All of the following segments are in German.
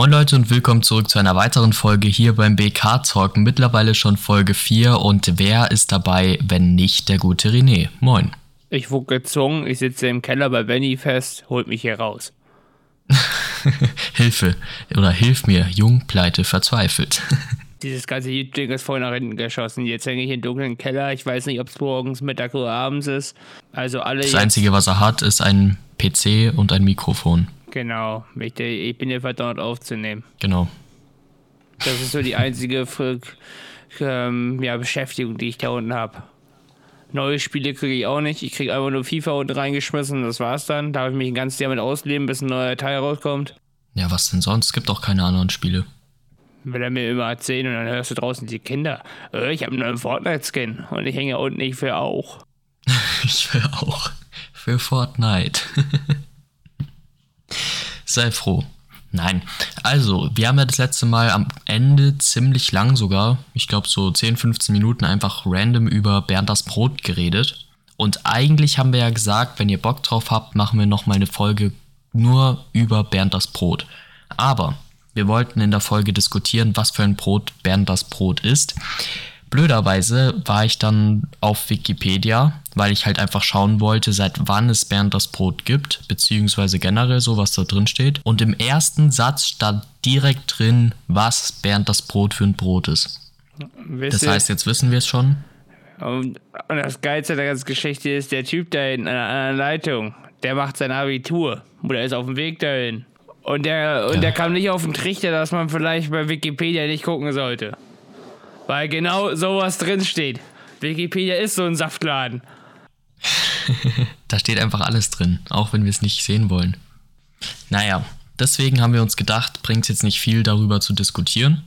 Moin Leute und willkommen zurück zu einer weiteren Folge hier beim BK Talk. Mittlerweile schon Folge 4 und wer ist dabei, wenn nicht der gute René? Moin. Ich wurde gezwungen, ich sitze im Keller bei Benny fest, holt mich hier raus. Hilfe oder hilf mir, jung, pleite, verzweifelt. Dieses ganze Ding ist voll nach hinten geschossen. Jetzt hänge ich im dunklen Keller. Ich weiß nicht, ob es morgens, Mittag oder abends ist. Also alle. Das Einzige, was er hat, ist ein PC und ein Mikrofon. Genau. Ich, ich bin hier verdammt aufzunehmen. Genau. Das ist so die einzige ähm, ja, Beschäftigung, die ich da unten habe. Neue Spiele kriege ich auch nicht. Ich kriege einfach nur FIFA unten reingeschmissen. Das war's dann. Da habe ich mich ein ganzes Jahr mit ausleben, bis ein neuer Teil rauskommt. Ja, was denn sonst? Es gibt auch keine anderen Spiele. Will er mir immer erzählen und dann hörst du draußen die Kinder. Äh, ich habe einen neuen Fortnite-Skin und ich hänge unten nicht für auch. ich will auch. Für Fortnite. Sei froh. Nein. Also, wir haben ja das letzte Mal am Ende ziemlich lang sogar, ich glaube so 10, 15 Minuten einfach random über Bernd das Brot geredet. Und eigentlich haben wir ja gesagt, wenn ihr Bock drauf habt, machen wir nochmal eine Folge nur über Bernd das Brot. Aber wir wollten in der Folge diskutieren, was für ein Brot Bernd das Brot ist. Blöderweise war ich dann auf Wikipedia, weil ich halt einfach schauen wollte, seit wann es Bernd das Brot gibt, beziehungsweise generell so, was da drin steht. Und im ersten Satz stand direkt drin, was Bernd das Brot für ein Brot ist. Wisst das heißt, jetzt wissen wir es schon. Und, das Geilste der ganzen Geschichte ist, der Typ da in einer Leitung, der macht sein Abitur oder ist auf dem Weg dahin. Und der, und ja. der kam nicht auf den Trichter, dass man vielleicht bei Wikipedia nicht gucken sollte. Weil genau sowas drinsteht. Wikipedia ist so ein Saftladen. da steht einfach alles drin, auch wenn wir es nicht sehen wollen. Naja, deswegen haben wir uns gedacht, bringt es jetzt nicht viel darüber zu diskutieren.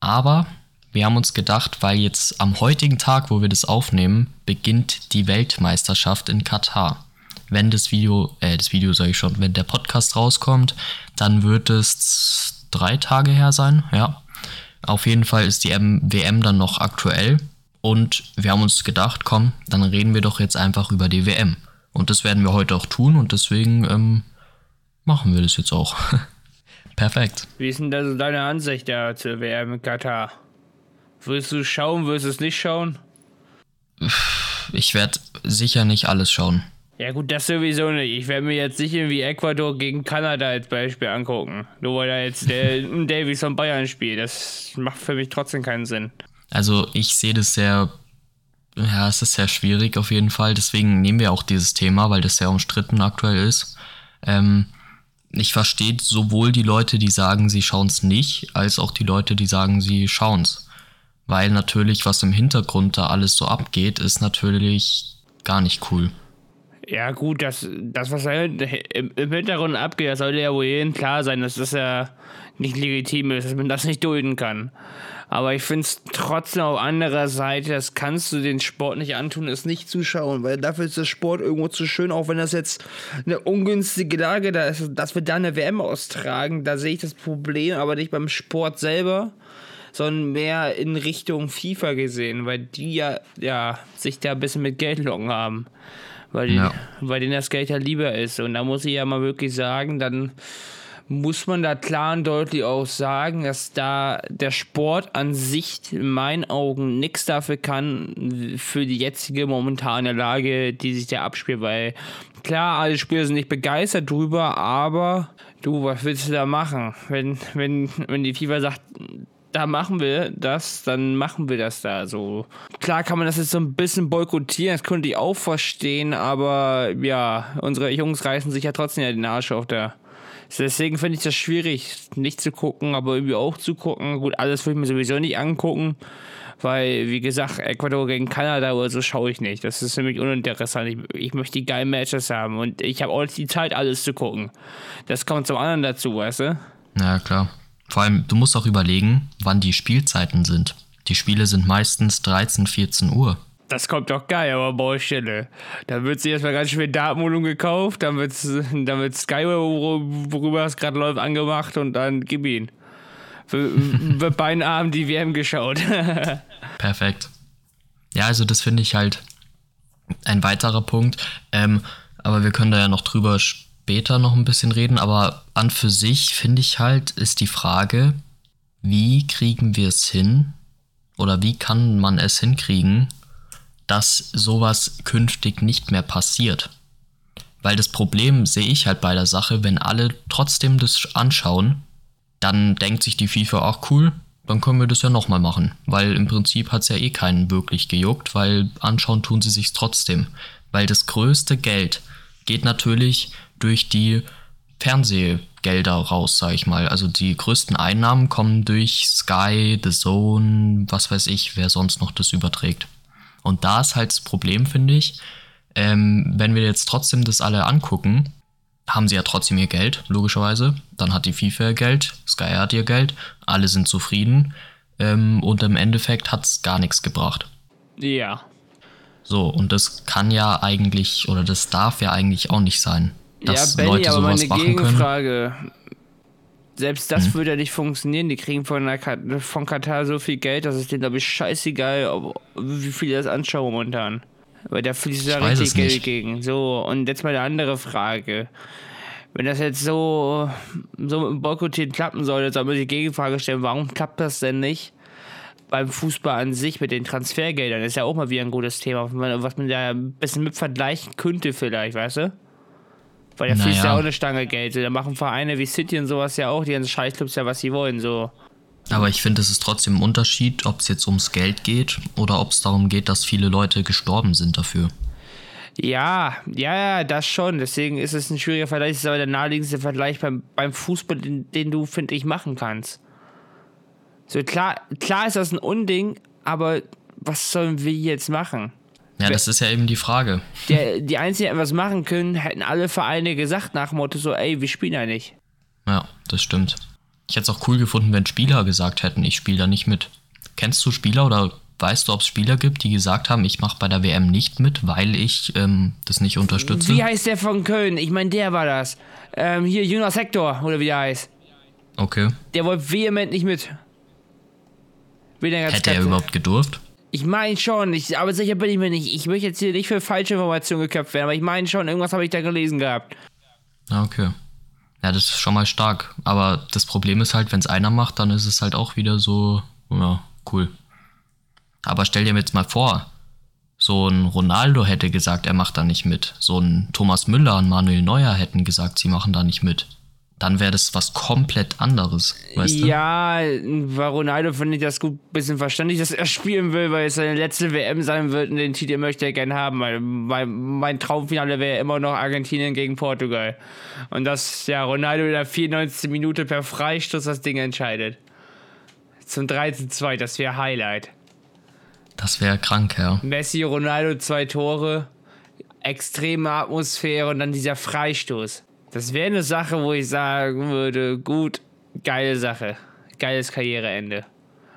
Aber wir haben uns gedacht, weil jetzt am heutigen Tag, wo wir das aufnehmen, beginnt die Weltmeisterschaft in Katar. Wenn das Video, äh, das Video sage ich schon, wenn der Podcast rauskommt, dann wird es drei Tage her sein, ja. Auf jeden Fall ist die WM dann noch aktuell und wir haben uns gedacht, komm, dann reden wir doch jetzt einfach über die WM. Und das werden wir heute auch tun und deswegen ähm, machen wir das jetzt auch. Perfekt. Wie ist denn da so deine Ansicht da zur WM in Katar? Willst du schauen, willst du es nicht schauen? Ich werde sicher nicht alles schauen. Ja gut, das sowieso nicht. Ich werde mir jetzt nicht irgendwie Ecuador gegen Kanada als Beispiel angucken. Nur weil da jetzt der Davies von Bayern spielt. Das macht für mich trotzdem keinen Sinn. Also ich sehe das sehr, ja, es ist sehr schwierig auf jeden Fall. Deswegen nehmen wir auch dieses Thema, weil das sehr umstritten aktuell ist. Ähm, ich verstehe sowohl die Leute, die sagen, sie schauen es nicht, als auch die Leute, die sagen, sie schauen es. Weil natürlich, was im Hintergrund da alles so abgeht, ist natürlich gar nicht cool. Ja, gut, das, das was im Hintergrund abgeht, das sollte ja wohl jedem klar sein, dass das ja nicht legitim ist, dass man das nicht dulden kann. Aber ich finde es trotzdem auf anderer Seite, das kannst du den Sport nicht antun, es nicht zuschauen, weil dafür ist der Sport irgendwo zu schön, auch wenn das jetzt eine ungünstige Lage da ist, dass wir da eine WM austragen, da sehe ich das Problem, aber nicht beim Sport selber, sondern mehr in Richtung FIFA gesehen, weil die ja, ja sich da ein bisschen mit Geld locken haben weil, ja. weil denen das Geld ja lieber ist. Und da muss ich ja mal wirklich sagen, dann muss man da klar und deutlich auch sagen, dass da der Sport an sich in meinen Augen nichts dafür kann, für die jetzige momentane Lage, die sich da abspielt, weil klar, alle Spieler sind nicht begeistert drüber, aber du, was willst du da machen? Wenn, wenn, wenn die FIFA sagt, da machen wir das, dann machen wir das da so. Klar kann man das jetzt so ein bisschen boykottieren, das könnte ich auch verstehen, aber ja, unsere Jungs reißen sich ja trotzdem ja den Arsch auf der. Deswegen finde ich das schwierig, nicht zu gucken, aber irgendwie auch zu gucken. Gut, alles würde ich mir sowieso nicht angucken, weil, wie gesagt, Ecuador gegen Kanada oder so schaue ich nicht. Das ist mich uninteressant. Ich, ich möchte die geilen Matches haben und ich habe auch nicht die Zeit, alles zu gucken. Das kommt zum anderen dazu, weißt du? Ja, klar. Vor allem, du musst auch überlegen, wann die Spielzeiten sind. Die Spiele sind meistens 13, 14 Uhr. Das kommt doch geil, aber Baustelle. Da wird sich erstmal ganz schön Datenmodul gekauft, dann wird, dann wird Sky, worüber es gerade läuft, angemacht und dann gib ihn. Wird bei einem Abend die WM geschaut. Perfekt. Ja, also das finde ich halt ein weiterer Punkt. Ähm, aber wir können da ja noch drüber später noch ein bisschen reden, aber an für sich finde ich halt, ist die Frage, wie kriegen wir es hin oder wie kann man es hinkriegen, dass sowas künftig nicht mehr passiert? Weil das Problem sehe ich halt bei der Sache, wenn alle trotzdem das anschauen, dann denkt sich die FIFA auch cool, dann können wir das ja nochmal machen. Weil im Prinzip hat es ja eh keinen wirklich gejuckt, weil anschauen tun sie sich trotzdem. Weil das größte Geld geht natürlich durch die Fernsehgelder raus, sag ich mal. Also die größten Einnahmen kommen durch Sky, The Zone, was weiß ich, wer sonst noch das überträgt. Und da ist halt das Problem, finde ich, ähm, wenn wir jetzt trotzdem das alle angucken, haben sie ja trotzdem ihr Geld, logischerweise. Dann hat die FIFA ihr Geld, Sky hat ihr Geld, alle sind zufrieden ähm, und im Endeffekt hat es gar nichts gebracht. Ja. So, und das kann ja eigentlich, oder das darf ja eigentlich auch nicht sein. Dass ja, Benny, Leute aber sowas meine machen können. Gegenfrage. Selbst das Hm. würde ja nicht funktionieren. Die kriegen von, der von Katar so viel Geld, dass es denen, glaube ich, scheißegal, ob, wie viele das anschauen momentan. Weil da fließt ja richtig Geld nicht. gegen. So, und jetzt mal eine andere Frage. Wenn das jetzt so, so mit dem Boykottieren klappen soll, dann soll man die Gegenfrage stellen, warum klappt das denn nicht beim Fußball an sich mit den Transfergeldern? Das ist ja auch mal wieder ein gutes Thema, was man da ein bisschen mit vergleichen könnte vielleicht, weißt du? Weil da fließt Naja. ja auch eine Stange Geld. Da machen Vereine wie City und sowas ja auch, die ganzen Scheißclubs ja, was sie wollen. So. Aber ich finde, es ist trotzdem ein Unterschied, ob es jetzt ums Geld geht oder ob es darum geht, dass viele Leute gestorben sind dafür. Ja, ja, ja, das schon. Deswegen ist es ein schwieriger Vergleich. Das ist aber der naheliegendste Vergleich beim, beim Fußball, den, den du, finde ich, machen kannst. So klar, klar ist das ein Unding, aber was sollen wir jetzt machen? Ja, das ist ja eben die Frage. Der, die Einzigen, die etwas machen können, hätten alle Vereine gesagt nach dem Motto so, ey, wir spielen ja nicht. Ja, das stimmt. Ich hätte es auch cool gefunden, wenn Spieler gesagt hätten, ich spiele da nicht mit. Kennst du Spieler oder weißt du, ob es Spieler gibt, die gesagt haben, ich mache bei der WM nicht mit, weil ich ähm, das nicht unterstütze? Wie heißt der von Köln? Ich meine, der war das. Ähm, hier, Jonas Hector, oder wie der heißt. Okay. Der wollte vehement nicht mit. Hätte er überhaupt gedurft? Ich meine schon, ich, aber sicher bin ich mir nicht. Ich möchte jetzt hier nicht für falsche Informationen geköpft werden, aber ich meine schon, irgendwas habe ich da gelesen gehabt. Ja, okay. Ja, das ist schon mal stark. Aber das Problem ist halt, wenn es einer macht, dann ist es halt auch wieder so, ja, cool. Aber stell dir jetzt mal vor, so ein Ronaldo hätte gesagt, er macht da nicht mit. So ein Thomas Müller und Manuel Neuer hätten gesagt, sie machen da nicht mit. Dann wäre das was komplett anderes, weißt du? Ja, bei Ronaldo finde ich das gut, bisschen verständlich, dass er spielen will, weil es seine letzte WM sein wird und den Titel möchte er gerne haben. Weil mein, mein Traumfinale wäre immer noch Argentinien gegen Portugal. Und dass ja Ronaldo in der 94. Minute per Freistoß das Ding entscheidet. Zum 13-2, das wäre Highlight. Das wäre krank, ja. Messi, Ronaldo, zwei Tore, extreme Atmosphäre und dann dieser Freistoß. Das wäre eine Sache, wo ich sagen würde, gut, geile Sache. Geiles Karriereende.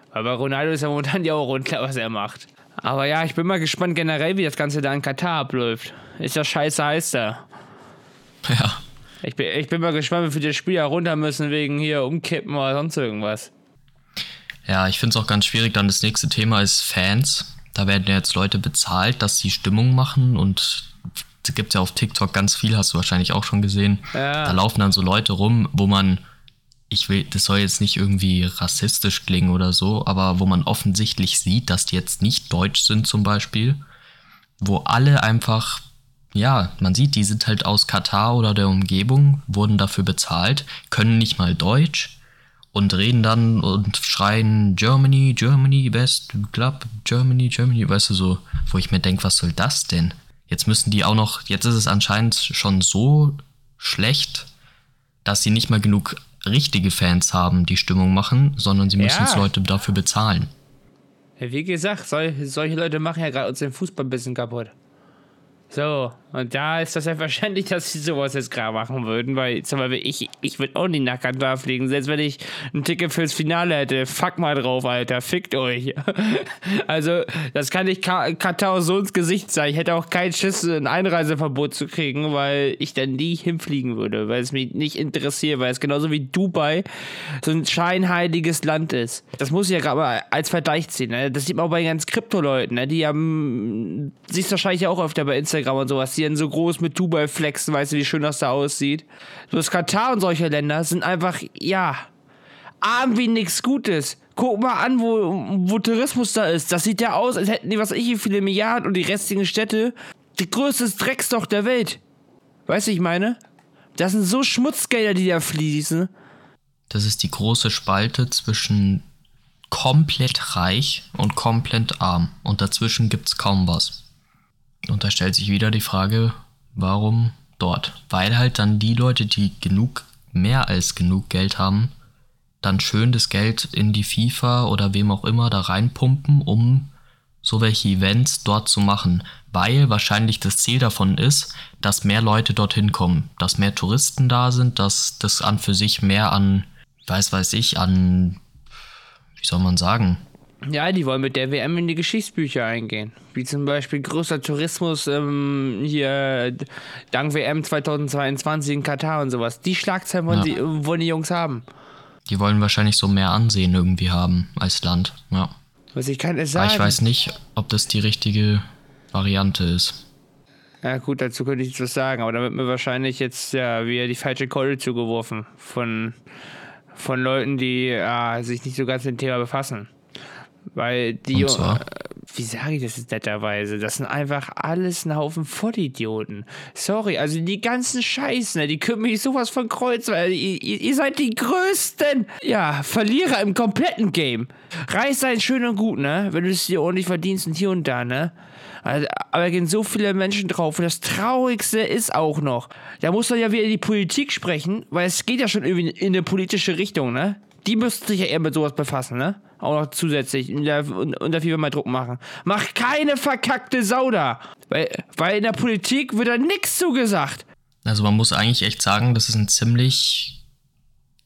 Aber Ronaldo ist ja momentan ja auch unklar, was er macht. Aber ja, ich bin mal gespannt generell, wie das Ganze da in Katar abläuft. Ist ja scheiße heiß da. Ja. Ich bin, ich bin mal gespannt, wie viele Spieler runter müssen wegen hier umkippen oder sonst irgendwas. Ja, ich finde es auch ganz schwierig. Dann das nächste Thema ist Fans. Da werden ja jetzt Leute bezahlt, dass sie Stimmung machen und gibt es ja auf TikTok ganz viel, hast du wahrscheinlich auch schon gesehen. Ja. Da laufen dann so Leute rum, wo man, ich will, das soll jetzt nicht irgendwie rassistisch klingen oder so, aber wo man offensichtlich sieht, dass die jetzt nicht deutsch sind zum Beispiel, wo alle einfach, ja, man sieht, die sind halt aus Katar oder der Umgebung, wurden dafür bezahlt, können nicht mal Deutsch und reden dann und schreien Germany, Germany, best club, Germany, Germany, weißt du so, wo ich mir denke, was soll das denn? Jetzt müssen die auch noch, jetzt ist es anscheinend schon so schlecht, dass sie nicht mal genug richtige Fans haben, die Stimmung machen, sondern sie müssen Ja. Leute dafür bezahlen. Wie gesagt, sol solche Leute machen ja gerade uns den Fußball ein bisschen kaputt. So, und da ist das ja verständlich, dass sie sowas jetzt gerade machen würden, weil zum Beispiel ich, ich würde auch nicht nach Katar fliegen, selbst wenn ich ein Ticket fürs Finale hätte. Fuck mal drauf, Alter, fickt euch. Also, das kann ich Ka Katar so ins Gesicht sagen. Ich hätte auch keinen Schiss, ein Einreiseverbot zu kriegen, weil ich dann nie hinfliegen würde, weil es mich nicht interessiert, weil es genauso wie Dubai so ein scheinheiliges Land ist. Das muss ich ja gerade mal als Vergleich ziehen. Ne? Das sieht man auch bei den ganzen Krypto-Leuten, ne? die haben, siehst wahrscheinlich auch öfter bei Instagram und sowas, dann so groß mit Dubai flexen, weißt du, wie schön das da aussieht. So das Katar und solche Länder sind einfach, ja, arm wie nichts Gutes. Guck mal an, wo, wo Tourismus da ist. Das sieht ja aus, als hätten die, was ich, wie viele Milliarden und die restlichen Städte die größte Drecksloch der Welt. Weißt du, ich meine? Das sind so Schmutzgelder, die da fließen. Das ist die große Spalte zwischen komplett reich und komplett arm. Und dazwischen gibt es kaum was. Und da stellt sich wieder die Frage, warum dort? Weil halt dann die Leute, die genug, mehr als genug Geld haben, dann schön das Geld in die FIFA oder wem auch immer da reinpumpen, um so welche Events dort zu machen, weil wahrscheinlich das Ziel davon ist, dass mehr Leute dorthin kommen, dass mehr Touristen da sind, dass das an für sich mehr an, weiß weiß ich, an, wie soll man sagen? Ja, die wollen mit der WM in die Geschichtsbücher eingehen. Wie zum Beispiel größter Tourismus ähm, hier dank WM 2022 in Katar und sowas. Die Schlagzeilen wollen, ja. sie, wollen die Jungs haben. Die wollen wahrscheinlich so mehr Ansehen irgendwie haben als Land, ja. Was ich kann es sagen. Aber ich weiß nicht, ob das die richtige Variante ist. Ja, gut, dazu könnte ich was sagen, aber da wird mir wahrscheinlich jetzt ja wieder die falsche Keule zugeworfen von, von Leuten, die äh, sich nicht so ganz mit dem Thema befassen. Weil die, äh, wie sage ich das jetzt netterweise? Das sind einfach alles ein Haufen Vollidioten. Sorry, also die ganzen Scheißen, ne, die können mich sowas von Kreuz, weil ihr, ihr seid die größten, ja, Verlierer im kompletten Game. Reich sein schön und gut, ne? Wenn du es dir ordentlich verdienst und hier und da, ne? Also, aber da gehen so viele Menschen drauf. Und das Traurigste ist auch noch, da muss man ja wieder in die Politik sprechen, weil es geht ja schon irgendwie in eine politische Richtung, ne? Die müssten sich ja eher mit sowas befassen, ne? Auch noch zusätzlich. Und, da, und, und dafür mal Druck machen. Mach keine verkackte Sau da! Weil, weil in der Politik wird da nichts zugesagt. Also man muss eigentlich echt sagen, das ist ein ziemlich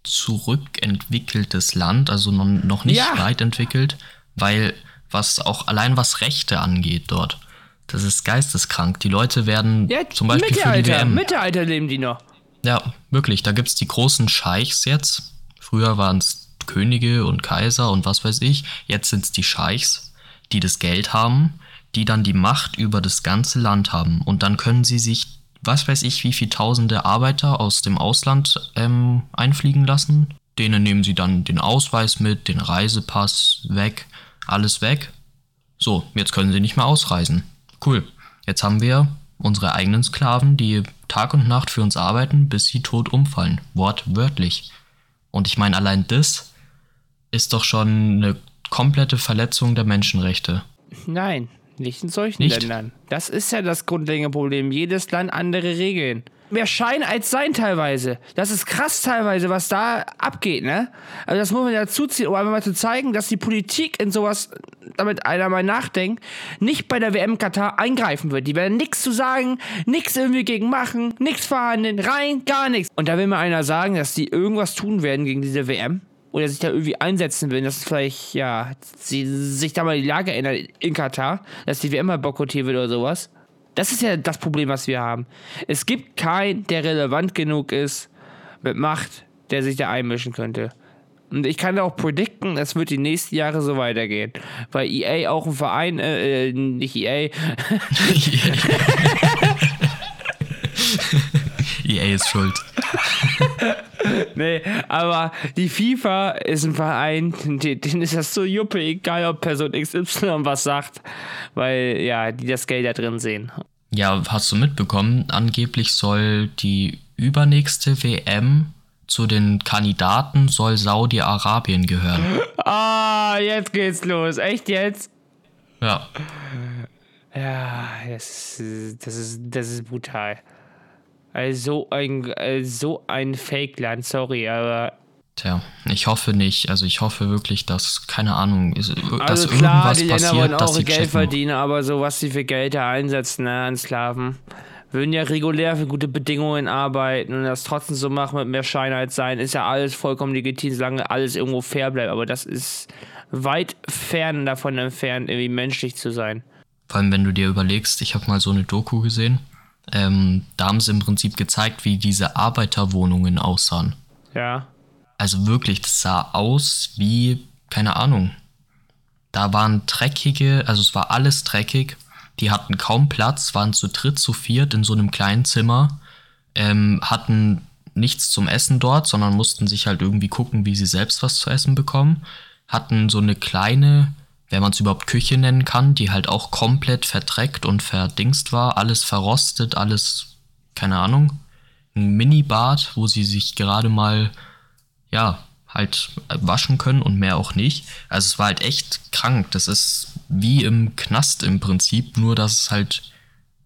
zurückentwickeltes Land, also noch, nicht ja. weit entwickelt, weil was auch allein was Rechte angeht dort. Das ist geisteskrank. Die Leute werden ja, zum Beispiel für die WM. Mittelalter leben die noch. Ja, wirklich. Da gibt es die großen Scheichs jetzt. Früher waren es Könige und Kaiser und was weiß ich. Jetzt sind es die Scheichs, die das Geld haben, die dann die Macht über das ganze Land haben. Und dann können sie sich, was weiß ich, wie viele tausende Arbeiter aus dem Ausland ähm, einfliegen lassen. Denen nehmen sie dann den Ausweis mit, den Reisepass weg, alles weg. So, jetzt können sie nicht mehr ausreisen. Cool. Jetzt haben wir unsere eigenen Sklaven, die Tag und Nacht für uns arbeiten, bis sie tot umfallen. Wortwörtlich. Und ich meine, allein das ist doch schon eine komplette Verletzung der Menschenrechte. Nein, nicht in solchen nicht? Ländern. Das ist ja das grundlegende Problem. Jedes Land andere Regeln. Mehr Schein als Sein teilweise. Das ist krass teilweise, was da abgeht, ne? Also das muss man dazu ziehen, um einfach mal zu zeigen, dass die Politik in sowas, damit einer mal nachdenkt, nicht bei der WM Katar eingreifen wird. Die werden nichts zu sagen, nichts irgendwie gegen machen, nichts verhandeln, rein, gar nichts. Und da will mir einer sagen, dass die irgendwas tun werden gegen diese WM oder sich da irgendwie einsetzen will, dass vielleicht, ja, sie sich da mal die Lage ändert in Katar, dass die WM mal boykottiert wird oder sowas. Das ist ja das Problem, was wir haben. Es gibt keinen, der relevant genug ist mit Macht, der sich da einmischen könnte. Und ich kann auch predikten, es wird die nächsten Jahre so weitergehen. Weil EA auch ein Verein, äh, äh nicht EA. EA ist schuld. nee, aber die FIFA ist ein Verein, denen ist das so juppe, egal ob Person XY was sagt, weil ja, die das Geld da drin sehen. Ja, hast du mitbekommen, angeblich soll die übernächste WM zu den Kandidaten soll Saudi-Arabien gehören. Ah, jetzt geht's los. Echt jetzt? Ja. Ja, das, das, ist, das ist brutal. Also ein, so ein Fake-Land, sorry, aber. Tja, ich hoffe nicht. Also ich hoffe wirklich, dass, keine Ahnung, dass also klar, irgendwas die Länder passiert, wollen auch Geld checken. verdienen, aber so was sie für Geld da einsetzen, ne, an Sklaven. Würden ja regulär für gute Bedingungen arbeiten und das trotzdem so machen mit mehr Schein als sein, ist ja alles vollkommen legitim, solange alles irgendwo fair bleibt. Aber das ist weit fern davon entfernt, irgendwie menschlich zu sein. Vor allem, wenn du dir überlegst, ich habe mal so eine Doku gesehen ähm, da haben sie im Prinzip gezeigt, wie diese Arbeiterwohnungen aussahen. Ja. Also wirklich, das sah aus wie, keine Ahnung. Da waren dreckige, also es war alles dreckig. Die hatten kaum Platz, waren zu dritt, zu viert in so einem kleinen Zimmer, ähm, hatten nichts zum Essen dort, sondern mussten sich halt irgendwie gucken, wie sie selbst was zu essen bekommen. Hatten so eine kleine, wenn man es überhaupt Küche nennen kann, die halt auch komplett verdreckt und verdingst war, alles verrostet, alles, keine Ahnung. Ein Minibad, wo sie sich gerade mal, ja, halt waschen können und mehr auch nicht. Also es war halt echt krank. Das ist wie im Knast im Prinzip, nur dass es halt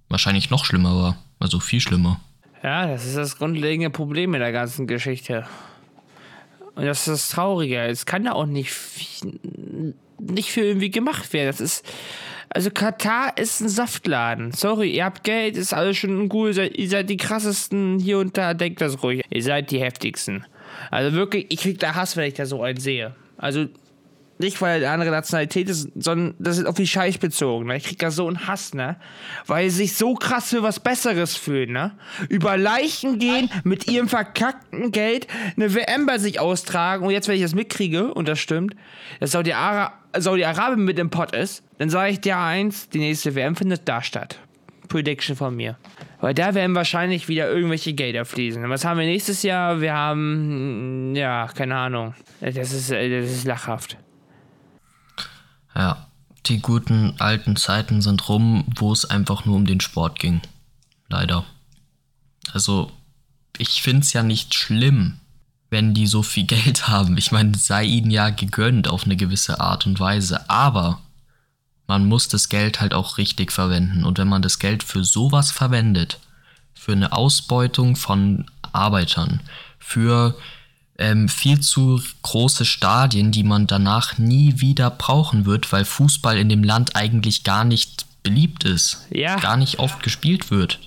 wahrscheinlich noch schlimmer war. Also viel schlimmer. Ja, das ist das grundlegende Problem in der ganzen Geschichte. Und das ist das Traurige. Es kann ja auch nicht, nicht für irgendwie gemacht werden. Das ist. Also Katar ist ein Saftladen. Sorry, ihr habt Geld, ist alles schon gut. Ihr seid, ihr seid die krassesten hier und da, denkt das ruhig. Ihr seid die heftigsten. Also wirklich, ich krieg da Hass, wenn ich da so einen sehe. Also nicht, weil er eine andere Nationalität ist, sondern das ist auf die Scheiß bezogen. Ne? Ich krieg da so einen Hass, ne? Weil sie sich so krass für was Besseres fühlen, ne? Über Leichen gehen, mit ihrem verkackten Geld eine WM bei sich austragen und jetzt, wenn ich das mitkriege, und das stimmt, dass Saudi-Arabien Saudi mit im Pott ist, dann sage ich dir eins, die nächste WM findet da statt. Prediction von mir. Weil da werden wahrscheinlich wieder irgendwelche Gelder fließen. Was haben wir nächstes Jahr? Wir haben, ja, keine Ahnung. Das ist, das ist lachhaft. Ja, die guten alten Zeiten sind rum, wo es einfach nur um den Sport ging. Leider. Also, ich finde es ja nicht schlimm, wenn die so viel Geld haben. Ich meine, sei ihnen ja gegönnt auf eine gewisse Art und Weise. Aber man muss das Geld halt auch richtig verwenden. Und wenn man das Geld für sowas verwendet, für eine Ausbeutung von Arbeitern, für ähm, viel zu große Stadien, die man danach nie wieder brauchen wird, weil Fußball in dem Land eigentlich gar nicht beliebt ist. Ja. Gar nicht oft gespielt wird.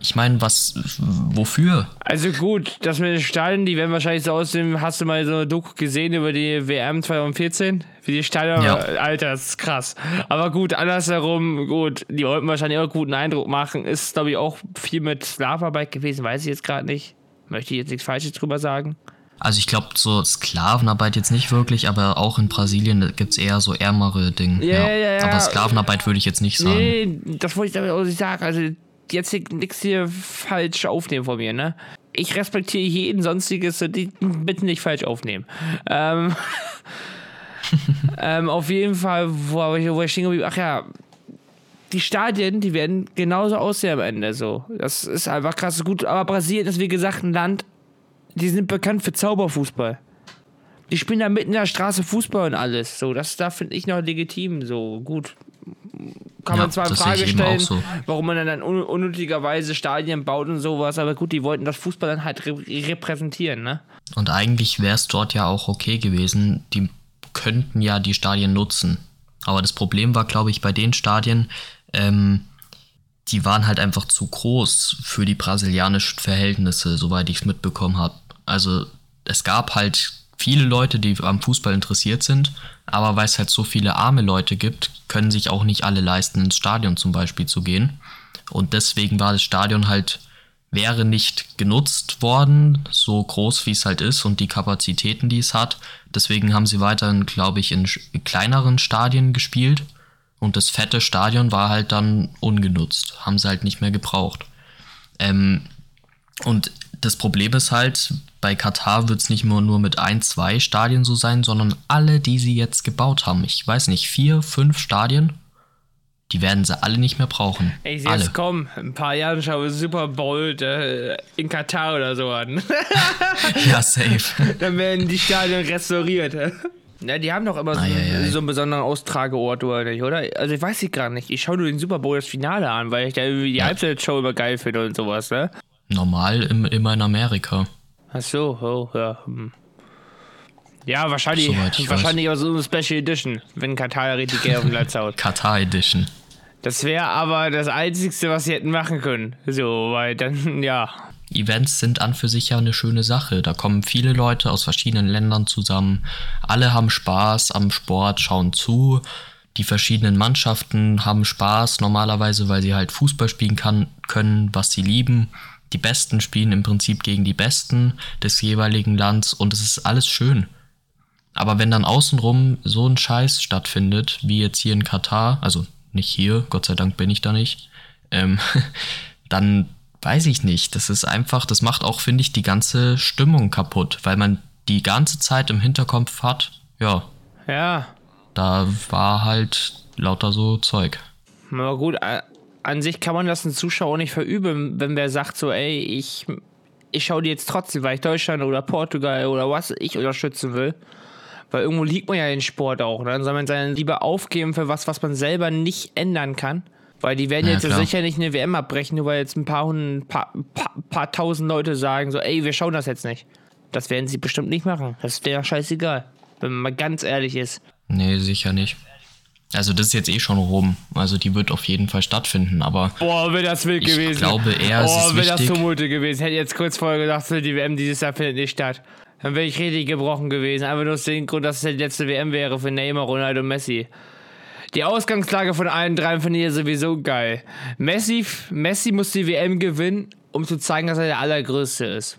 Ich meine, was, wofür? Also gut, das mit den Stadien, die werden wahrscheinlich so aussehen. Hast du mal so eine Doku gesehen über die WM 2014? Wie die Stadien, ja. Alter, das ist krass. Aber gut, andersherum, gut, die wollten wahrscheinlich auch einen guten Eindruck machen. Ist, glaube ich, auch viel mit Slavarbeit gewesen, weiß ich jetzt gerade nicht. Möchte ich jetzt nichts Falsches drüber sagen. Also ich glaube, so Sklavenarbeit jetzt nicht wirklich, aber auch in Brasilien gibt es eher so ärmere Dinge. Ja, ja. Ja, Aber Sklavenarbeit würde ich jetzt nicht sagen. Nee, das wollte ich damit auch nicht sagen. Also jetzt nichts hier falsch aufnehmen von mir, ne? Ich respektiere jeden sonstiges, die bitte nicht falsch aufnehmen. Ähm, ähm, auf jeden Fall, wo ich, wo ich stehen geblieben, ach ja, die Stadien, die werden genauso aussehen am Ende so. Das ist einfach krass gut. Aber Brasilien ist wie gesagt ein Land, die sind bekannt für Zauberfußball. Die spielen da mitten in der Straße Fußball und alles. So, das da finde ich noch legitim. So, gut. Kann ja, man zwar in Frage stellen, so. warum man dann un unnötigerweise Stadien baut und sowas, aber gut, die wollten das Fußball dann halt re repräsentieren, ne? Und eigentlich wäre es dort ja auch okay gewesen. Die könnten ja die Stadien nutzen. Aber das Problem war, glaube ich, bei den Stadien, ähm, die waren halt einfach zu groß für die brasilianischen Verhältnisse, soweit ich es mitbekommen habe. Also es gab halt viele Leute, die am Fußball interessiert sind, aber weil es halt so viele arme Leute gibt, können sich auch nicht alle leisten, ins Stadion zum Beispiel zu gehen. Und deswegen war das Stadion halt, wäre nicht genutzt worden, so groß wie es halt ist und die Kapazitäten, die es hat. Deswegen haben sie weiterhin, glaube ich, in kleineren Stadien gespielt. Und das fette Stadion war halt dann ungenutzt, haben sie halt nicht mehr gebraucht. Ähm, und das Problem ist halt, bei Katar wird es nicht nur, nur mit ein, zwei Stadien so sein, sondern alle, die sie jetzt gebaut haben. Ich weiß nicht, vier, fünf Stadien, die werden sie alle nicht mehr brauchen. Ey, sie jetzt komm, ein paar Jahre schaue Super Bowl äh, in Katar oder so an. ja, safe. Dann werden die Stadien restauriert. Ja, die haben doch immer so, ja, ja. so, einen besonderen Austrageort, oder nicht, oder? Also ich weiß nicht gar nicht. Ich schaue nur den Super Bowl das Finale an, weil ich da irgendwie die ja. Halbzeitshow immer geil finde und sowas, ne? Normal im, immer in Amerika. Ach so, oh, ja. Hm. Ja, wahrscheinlich, wahrscheinlich auch so eine Special Edition, wenn Katar richtig Geld auf den Latz haut. Katar Edition. Das wäre aber das Einzige, was sie hätten machen können. So, weil dann, ja. Events sind an für sich ja eine schöne Sache. Da kommen viele Leute aus verschiedenen Ländern zusammen. Alle haben Spaß am Sport, schauen zu. Die verschiedenen Mannschaften haben Spaß normalerweise, weil sie halt Fußball spielen kann, können, was sie lieben die Besten spielen im Prinzip gegen die Besten des jeweiligen Lands und es ist alles schön. Aber wenn dann außenrum so ein Scheiß stattfindet, wie jetzt hier in Katar, also nicht hier, Gott sei Dank bin ich da nicht, ähm, dann weiß ich nicht. Das ist einfach, das macht auch, finde ich, die ganze Stimmung kaputt, weil man die ganze Zeit im Hinterkopf hat, ja. Ja. Da war halt lauter so Zeug. Aber gut, an sich kann man das einem Zuschauer nicht verüben, wenn wer sagt so, ey, ich, ich schaue die jetzt trotzdem, weil ich Deutschland oder Portugal oder was ich unterstützen will. Weil irgendwo liegt man ja den Sport auch. Ne? Dann soll man seine Liebe aufgeben für was, was man selber nicht ändern kann. Weil die werden ja, jetzt klar. sicher nicht eine WM abbrechen, nur weil jetzt ein paar, hundert, paar, paar, paar tausend Leute sagen so, ey, wir schauen das jetzt nicht. Das werden sie bestimmt nicht machen. Das ist der scheißegal. Wenn man mal ganz ehrlich ist. Nee, sicher nicht. Also das ist jetzt eh schon rum. Also die wird auf jeden Fall stattfinden, aber. Boah, wäre das wild ich gewesen. Ich glaube eher, Boah, es wäre das Tumulte gewesen. Hätte jetzt kurz vorher gedacht, die WM dieses Jahr findet nicht statt. Dann wäre ich richtig gebrochen gewesen. Einfach nur aus dem Grund, dass es die letzte WM wäre für Neymar, Ronaldo und Messi. Die Ausgangslage von allen dreien finde ich sowieso geil. Messi, Messi muss die WM gewinnen, um zu zeigen, dass er der Allergrößte ist.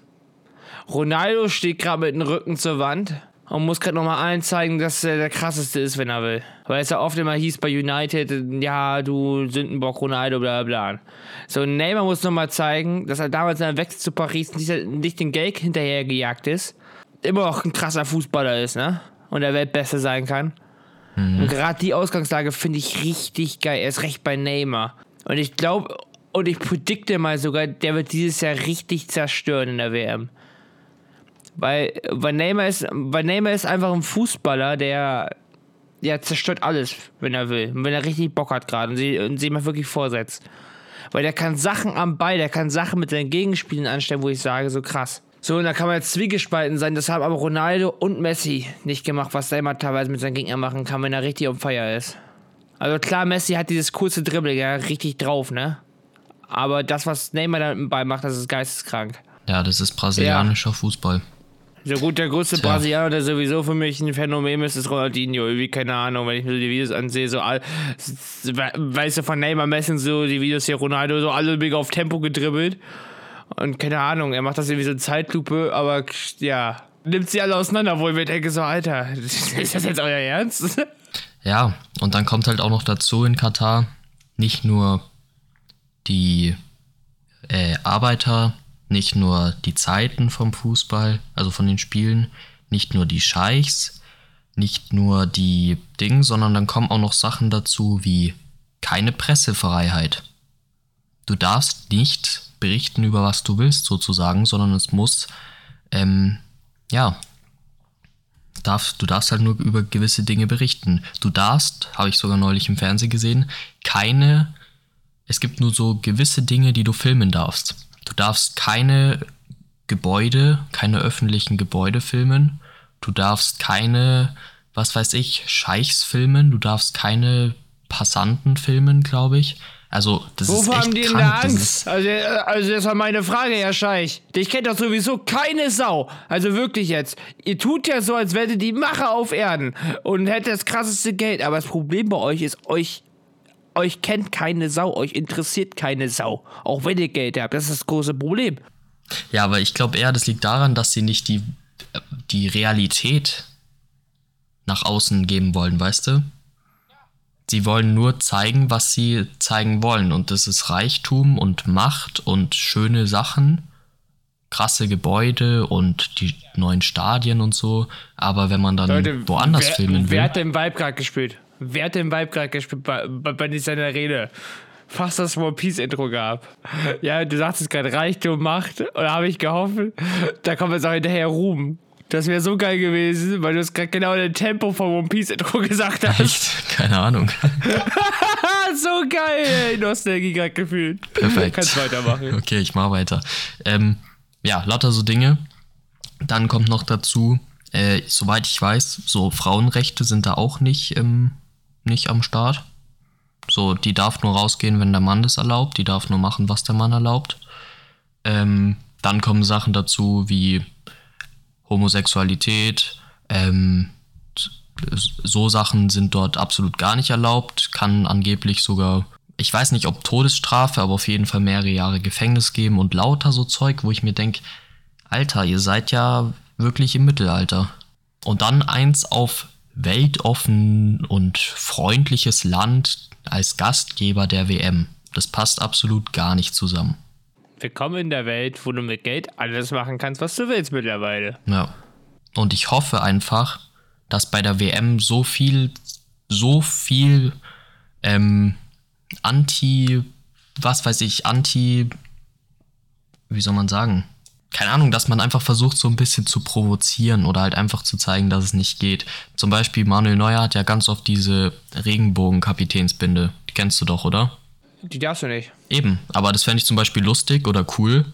Ronaldo steht gerade mit dem Rücken zur Wand und muss gerade nochmal allen zeigen, dass er der krasseste ist, wenn er will. Weil es ja oft immer hieß bei United, ja, du Sündenbock Ronaldo, bla bla. So, Neymar muss nochmal zeigen, dass er damals in einem Wechsel zu Paris nicht, nicht den Geld hinterhergejagt ist. Immer noch ein krasser Fußballer ist, ne? Und der Weltbeste sein kann. Mhm. Und gerade die Ausgangslage finde ich richtig geil. Er ist recht bei Neymar. Und ich glaube, und ich predikte mal sogar, der wird dieses Jahr richtig zerstören in der WM. Weil, weil, Neymar ist, weil Neymar ist einfach ein Fußballer, der ja, zerstört alles, wenn er will. Und wenn er richtig Bock hat gerade und sie, und sie mal wirklich vorsetzt. Weil der kann Sachen am Ball, der kann Sachen mit seinen Gegenspielen anstellen, wo ich sage, so krass. So, und da kann man jetzt zwiegespalten sein. Das haben aber Ronaldo und Messi nicht gemacht, was Neymar teilweise mit seinen Gegnern machen kann, wenn er richtig auf Feier ist. Also klar, Messi hat dieses kurze Dribbling ja richtig drauf, ne? Aber das, was Neymar dann bei macht, das ist geisteskrank. Ja, das ist brasilianischer ja. Fußball. So gut, der größte Tja. Brasilianer, der sowieso für mich ein Phänomen ist, ist Ronaldinho. Irgendwie, keine Ahnung, wenn ich mir so die Videos ansehe, so, all, weißt du, von Neymar messen so die Videos hier, Ronaldo, so alle mega auf Tempo gedribbelt. Und keine Ahnung, er macht das irgendwie so in Zeitlupe, aber ja, nimmt sie alle auseinander, wo ich mir denke, so, Alter, ist das jetzt euer Ernst? Ja, und dann kommt halt auch noch dazu in Katar nicht nur die äh, Arbeiter, nicht nur die Zeiten vom Fußball, also von den Spielen, nicht nur die Scheichs, nicht nur die Dinge, sondern dann kommen auch noch Sachen dazu wie keine Pressefreiheit. Du darfst nicht berichten über was du willst sozusagen, sondern es muss, ähm, ja, darf, du darfst halt nur über gewisse Dinge berichten. Du darfst, habe ich sogar neulich im Fernsehen gesehen, keine, es gibt nur so gewisse Dinge, die du filmen darfst. Du darfst keine Gebäude, keine öffentlichen Gebäude filmen. Du darfst keine, was weiß ich, Scheichs filmen. Du darfst keine Passanten filmen, glaube ich. Also, das Wovor ist echt haben die denn da Angst? Also, also, das war meine Frage, Herr Scheich. Ich kenne doch sowieso keine Sau. Also wirklich jetzt. Ihr tut ja so, als wäre die Macher auf Erden und hätte das krasseste Geld. Aber das Problem bei euch ist, euch, euch kennt keine Sau. Euch interessiert keine Sau. Auch wenn ihr Geld habt. Das ist das große Problem. Ja, aber ich glaube eher, das liegt daran, dass sie nicht die, die Realität nach außen geben wollen, weißt du? Sie wollen nur zeigen, was sie zeigen wollen. Und das ist Reichtum und Macht und schöne Sachen, krasse Gebäude und die neuen Stadien und so. Aber wenn man dann Leute, woanders wer, filmen will. Wer hat den Vibe gerade gespielt? Wer hat den Vibe gerade gespielt bei, bei, seiner Rede? Fast das One Piece Intro gab. Ja, du sagst es gerade, Reichtum, Macht. Und da habe ich gehofft, da kommt jetzt auch hinterher Ruhm. Das wäre so geil gewesen, weil du es gerade genau in dem Tempo von One Piece Intro gesagt hast. Echt? Keine Ahnung. so geil, Nostalgie gerade gefühlt. Perfekt. Kannst weitermachen. Okay, ich mach weiter. Ähm, ja, lauter so Dinge. Dann kommt noch dazu, äh, soweit ich weiß, so Frauenrechte sind da auch nicht, ähm, nicht am Start. So, die darf nur rausgehen, wenn der Mann das erlaubt. Die darf nur machen, was der Mann erlaubt. Ähm, dann kommen Sachen dazu wie Homosexualität, ähm, so Sachen sind dort absolut gar nicht erlaubt, kann angeblich sogar, ich weiß nicht ob Todesstrafe, aber auf jeden Fall mehrere Jahre Gefängnis geben und lauter so Zeug, wo ich mir denke, Alter, ihr seid ja wirklich im Mittelalter. Und dann eins auf weltoffen und freundliches Land als Gastgeber der WM. Das passt absolut gar nicht zusammen. Willkommen in der Welt, wo du mit Geld alles machen kannst, was du willst mittlerweile. Ja. Und ich hoffe einfach, dass bei der WM so viel, so viel ähm, Anti, was weiß ich, Anti, wie soll man sagen? Keine Ahnung, dass man einfach versucht, so ein bisschen zu provozieren oder halt einfach zu zeigen, dass es nicht geht. Zum Beispiel Manuel Neuer hat ja ganz oft diese Regenbogen-Kapitänsbinde. Die kennst du doch, oder? Die darfst du nicht. Eben, aber das fände ich zum Beispiel lustig oder cool.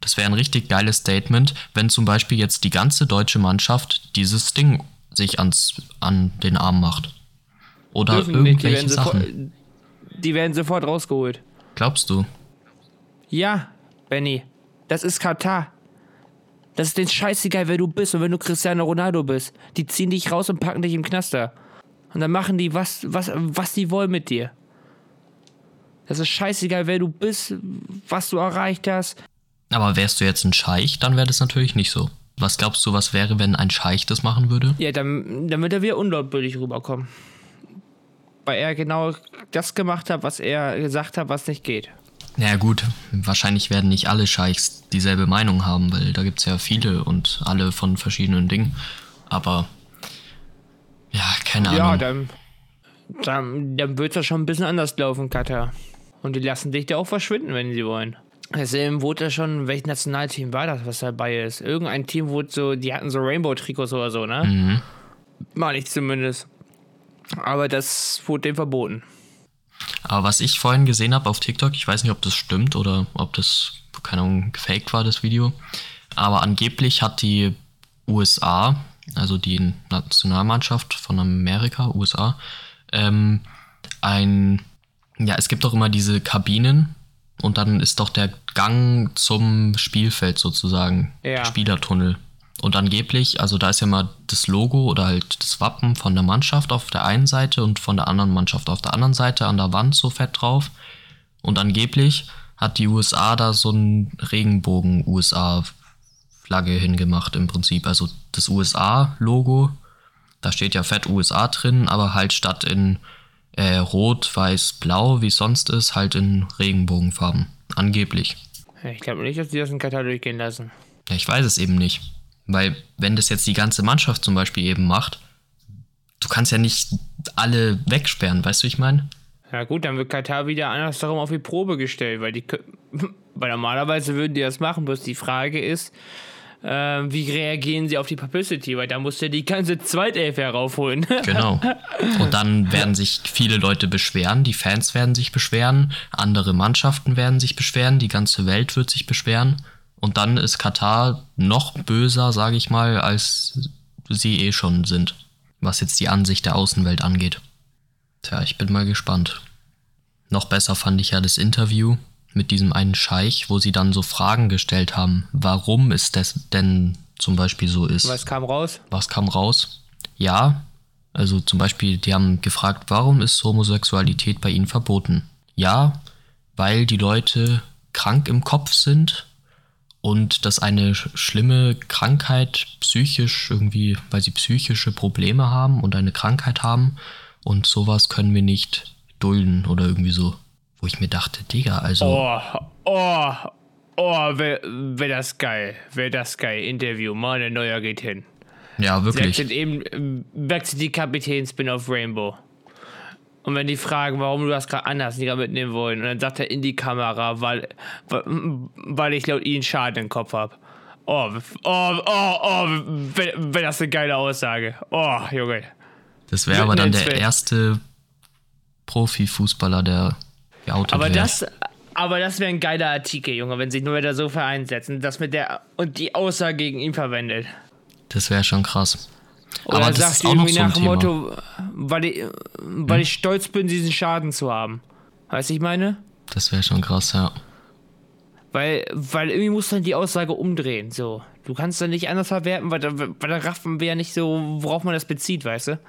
Das wäre ein richtig geiles Statement, wenn zum Beispiel jetzt die ganze deutsche Mannschaft dieses Ding sich ans, an den Arm macht. Oder Dürfen die irgendwelche sofort, Sachen. die werden sofort rausgeholt. Glaubst du? Ja, Benny, das ist Katar. Das ist denen scheißegal, wer du bist und wenn du Cristiano Ronaldo bist. Die ziehen dich raus und packen dich im Knaster. Und dann machen die, was, was, was die wollen mit dir. Das ist scheißegal, wer du bist, was du erreicht hast. Aber wärst du jetzt ein Scheich, dann wäre das natürlich nicht so. Was glaubst du, was wäre, wenn ein Scheich das machen würde? Ja, dann, dann wird er wieder unglaubwürdig rüberkommen. Weil er genau das gemacht hat, was er gesagt hat, was nicht geht. Ja gut, wahrscheinlich werden nicht alle Scheichs dieselbe Meinung haben, weil da gibt es ja viele und alle von verschiedenen Dingen. Aber ja, keine Ja, Ahnung. dann, dann, dann wird es schon ein bisschen anders laufen, Katar. Und die lassen dich da auch verschwinden, wenn sie wollen. Deswegen wurde ja schon, welches Nationalteam war das, was dabei ist? Irgendein Team wurde so, die hatten so Rainbow-Trikots oder so, ne? Mhm. Meine ich zumindest. Aber das wurde dem verboten. Aber was ich vorhin gesehen habe auf TikTok, ich weiß nicht, ob das stimmt oder ob das, keine Ahnung, gefaked war, das Video. Aber angeblich hat die USA, also die Nationalmannschaft von Amerika, USA, ähm, ein, ja, es gibt doch immer diese Kabinen und dann ist doch der Gang zum Spielfeld sozusagen, Ja. Spielertunnel. Und angeblich, also da ist ja mal das Logo oder halt das Wappen von der Mannschaft auf der einen Seite und von der anderen Mannschaft auf der anderen Seite an der Wand so fett drauf. Und angeblich hat die USA da so einen Regenbogen-USA-Flagge hingemacht im Prinzip. Also das USA-Logo, da steht ja fett USA drin, aber halt statt in äh, Rot, Weiß, Blau, wie es sonst ist, halt in Regenbogenfarben. Angeblich. Ich glaube nicht, dass die das in Katar durchgehen lassen. Ja, ich weiß es eben nicht. Weil, wenn das jetzt die ganze Mannschaft zum Beispiel eben macht, du kannst ja nicht alle wegsperren, weißt du, ich meine? Ja gut, dann wird Katar wieder andersherum auf die Probe gestellt, weil die weil normalerweise würden die das machen, bloß die Frage ist, äh, wie reagieren sie auf die Publicity, weil da musst du ja die ganze Zweitelf heraufholen. Genau. Und dann werden sich viele Leute beschweren, die Fans werden sich beschweren, andere Mannschaften werden sich beschweren, die ganze Welt wird sich beschweren. Und dann ist Katar noch böser, sage ich mal, als sie eh schon sind, was jetzt die Ansicht der Außenwelt angeht. Tja, ich bin mal gespannt. Noch besser fand ich ja das Interview mit diesem einen Scheich, wo sie dann so Fragen gestellt haben, warum es das denn zum Beispiel so ist. Was kam raus? Was kam raus? Ja, also zum Beispiel, die haben gefragt, warum ist Homosexualität bei ihnen verboten? Ja, weil die Leute krank im Kopf sind und das eine sch- schlimme Krankheit psychisch irgendwie, weil sie psychische Probleme haben und eine Krankheit haben und sowas können wir nicht dulden oder irgendwie so. Wo ich mir dachte, Digga, also Oh, oh, oh, wäre wär das geil. Wäre das geil. Interview. Manuel Neuer geht hin. ja wirklich. Wechselt eben, wechselt die Kapitänspin auf Rainbow. Und wenn die fragen, warum du das gerade anders nicht mitnehmen wollen, und dann sagt er in die Kamera, weil, weil, ich laut ihnen Schaden im Kopf habe. Oh, oh, oh, oh, wär das eine geile Aussage. Oh, Junge. Das wäre aber dann der Feld. erste Profifußballer, der geoutet Aber wäre. das, aber das wäre ein geiler Artikel, Junge, wenn sich nur wieder so vereinsetzen, das mit der und die Aussage gegen ihn verwendet. Das wäre schon krass. Oder Aber auch noch irgendwie so nach dem Thema. Motto, weil ich, weil ich stolz bin, diesen Schaden zu haben. Weißt du, ich meine? Das wäre schon krass, ja. Weil, weil irgendwie muss dann die Aussage umdrehen. So. Du kannst dann nicht anders verwerten, weil da, weil da raffen wir ja nicht so, worauf man das bezieht, weißt du?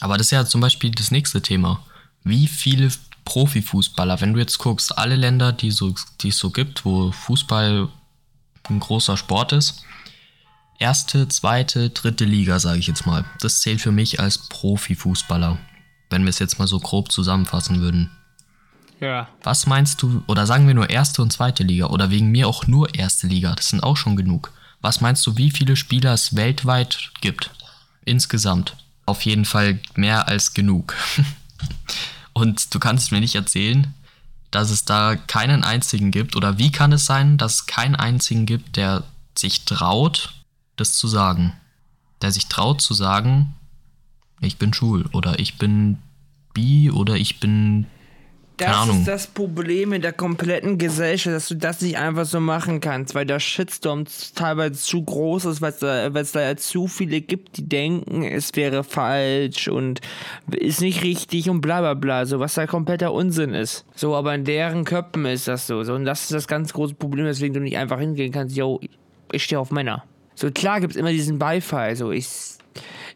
Aber das ist ja zum Beispiel das nächste Thema. Wie viele Profifußballer, wenn du jetzt guckst, alle Länder, die, so, die es so gibt, wo Fußball ein großer Sport ist, erste, zweite, dritte Liga, sage ich jetzt mal. Das zählt für mich als Profifußballer, wenn wir es jetzt mal so grob zusammenfassen würden. Ja. Was meinst du, oder sagen wir nur erste und zweite Liga oder wegen mir auch nur erste Liga, das sind auch schon genug. Was meinst du, wie viele Spieler es weltweit gibt? Insgesamt. Auf jeden Fall mehr als genug. und du kannst mir nicht erzählen, dass es da keinen einzigen gibt, oder wie kann es sein, dass es keinen einzigen gibt, der sich traut, das zu sagen? Der sich traut zu sagen, ich bin schwul oder ich bin bi oder ich bin keine Das Ahnung. ist das Problem in der kompletten Gesellschaft, dass du das nicht einfach so machen kannst, weil der Shitstorm teilweise zu groß ist, weil es da, weil es da ja zu viele gibt, die denken, es wäre falsch und ist nicht richtig und bla bla bla, so was da kompletter Unsinn ist. So, aber in deren Köpfen ist das so. so und das ist das ganz große Problem, weswegen du nicht einfach hingehen kannst, yo, ich stehe auf Männer. So, klar gibt es immer diesen Beifall, so ich,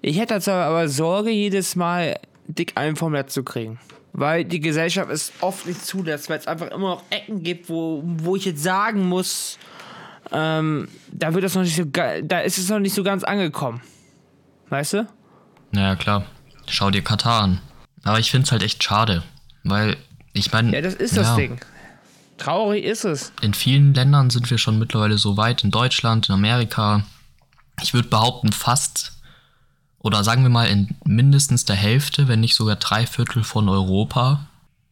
ich hätte dazu aber Sorge, jedes Mal dick ein vom Netz zu kriegen. Weil die Gesellschaft es oft nicht zulässt, weil es einfach immer noch Ecken gibt, wo, wo ich jetzt sagen muss, ähm, da wird das noch nicht so da ist es noch nicht so ganz angekommen. Weißt du? Naja, klar. Schau dir Katar an. Aber ich finde es halt echt schade, weil ich meine. Ja, das ist das Ding. Traurig ist es. In vielen Ländern sind wir schon mittlerweile so weit, in Deutschland, in Amerika. Ich würde behaupten, fast, oder sagen wir mal, in mindestens der Hälfte, wenn nicht sogar drei Viertel von Europa,